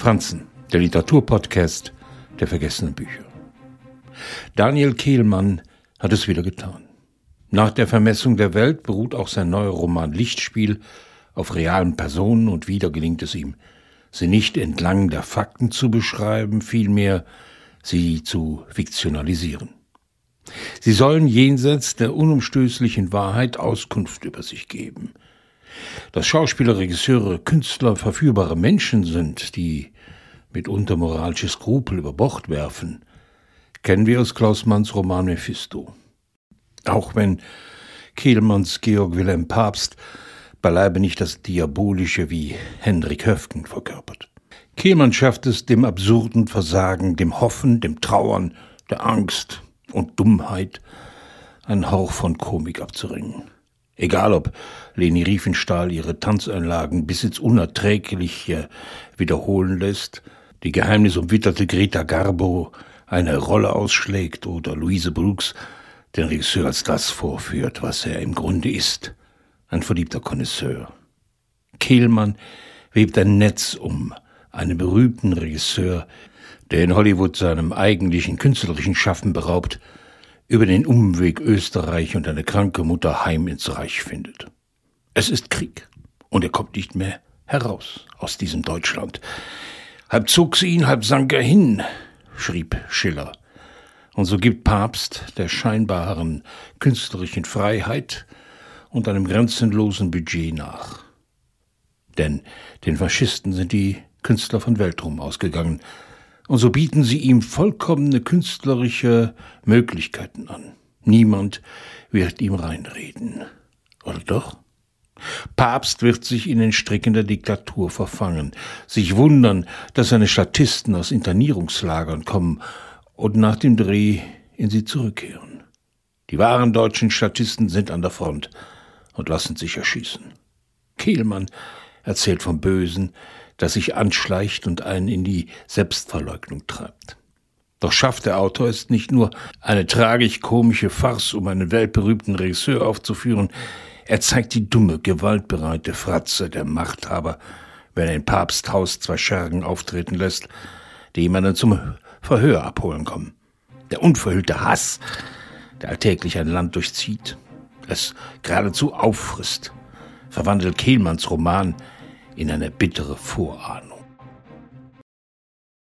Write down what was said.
Franzen, der Literaturpodcast der vergessenen Bücher. Daniel Kehlmann hat es wieder getan. Nach der Vermessung der Welt beruht auch sein neuer Roman Lichtspiel auf realen Personen und wieder gelingt es ihm, sie nicht entlang der Fakten zu beschreiben, vielmehr sie zu fiktionalisieren. Sie sollen jenseits der unumstößlichen Wahrheit Auskunft über sich geben. Dass Schauspieler, Regisseure, Künstler verführbare Menschen sind, die mitunter moralische Skrupel über Bord werfen, kennen wir aus Klaus Manns Roman Mephisto. Auch wenn Kehlmanns Georg Wilhelm Papst beileibe nicht das Diabolische wie Henrik Höfgen verkörpert. Kehlmann schafft es, dem absurden Versagen, dem Hoffen, dem Trauern, der Angst und Dummheit einen Hauch von Komik abzuringen. Egal ob Leni Riefenstahl ihre Tanzeinlagen bis ins Unerträgliche wiederholen lässt, die geheimnisumwitterte Greta Garbo eine Rolle ausschlägt oder Louise Brooks den Regisseur als das vorführt, was er im Grunde ist, ein verliebter Connoisseur. Kehlmann webt ein Netz um einen berühmten Regisseur, der in Hollywood seinem eigentlichen künstlerischen Schaffen beraubt, über den Umweg Österreich und eine kranke Mutter heim ins Reich findet. Es ist Krieg und er kommt nicht mehr heraus aus diesem Deutschland. Halb zog sie ihn, halb sank er hin, schrieb Schiller. Und so gibt Papst der scheinbaren künstlerischen Freiheit und einem grenzenlosen Budget nach. Denn den Faschisten sind die Künstler von Weltruhm ausgegangen, und so bieten sie ihm vollkommene künstlerische Möglichkeiten an. Niemand wird ihm reinreden. Oder doch? Papst wird sich in den Stricken der Diktatur verfangen, sich wundern, dass seine Statisten aus Internierungslagern kommen und nach dem Dreh in sie zurückkehren. Die wahren deutschen Statisten sind an der Front und lassen sich erschießen. Kehlmann erzählt vom Bösen, das sich anschleicht und einen in die Selbstverleugnung treibt. Doch schafft der Autor es nicht nur, eine tragisch-komische Farce um einen weltberühmten Regisseur aufzuführen, er zeigt die dumme, gewaltbereite Fratze der Machthaber, wenn er in Papsthaus zwei Schergen auftreten lässt, die jemanden zum Verhör abholen kommen. Der unverhüllte Hass, der alltäglich ein Land durchzieht, es geradezu auffrisst, verwandelt Kehlmanns Roman in eine bittere Vorahnung.